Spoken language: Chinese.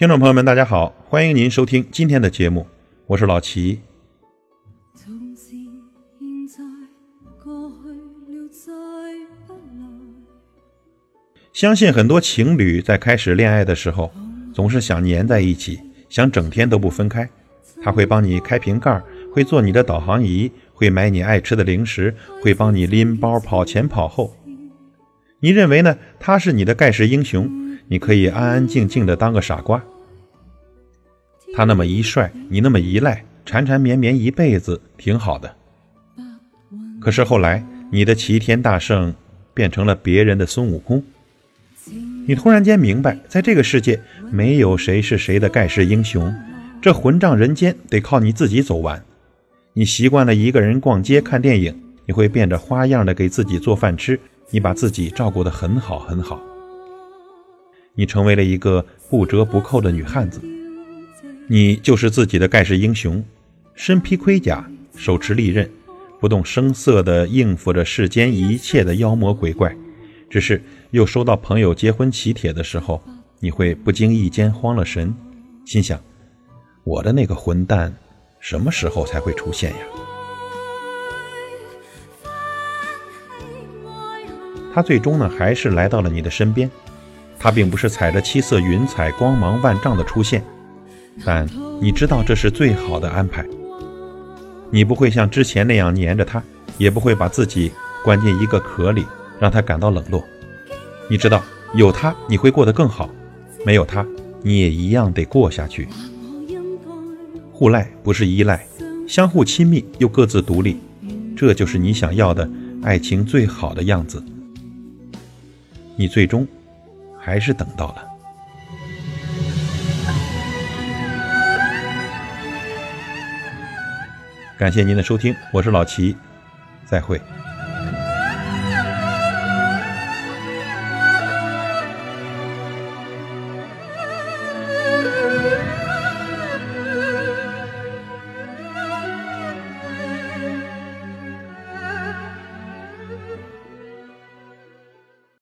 听众朋友们，大家好，欢迎您收听今天的节目，我是老齐。相信很多情侣在开始恋爱的时候，总是想粘在一起，想整天都不分开。他会帮你开瓶盖，会做你的导航仪，会买你爱吃的零食，会帮你拎包跑前跑后。你认为呢？他是你的盖世英雄，你可以安安静静的当个傻瓜。他那么一帅，你那么一赖，缠缠绵绵一辈子挺好的。可是后来，你的齐天大圣变成了别人的孙悟空。你突然间明白，在这个世界，没有谁是谁的盖世英雄，这混账人间得靠你自己走完。你习惯了一个人逛街看电影，你会变着花样的给自己做饭吃，你把自己照顾得很好很好。你成为了一个不折不扣的女汉子。你就是自己的盖世英雄，身披盔甲，手持利刃，不动声色地应付着世间一切的妖魔鬼怪。只是又收到朋友结婚喜帖的时候，你会不经意间慌了神，心想：我的那个混蛋，什么时候才会出现呀？他最终呢，还是来到了你的身边。他并不是踩着七色云彩，光芒万丈的出现。但你知道这是最好的安排。你不会像之前那样黏着他，也不会把自己关进一个壳里，让他感到冷落。你知道有他你会过得更好，没有他你也一样得过下去。互赖不是依赖，相互亲密又各自独立，这就是你想要的爱情最好的样子。你最终还是等到了。感谢您的收听，我是老齐，再会。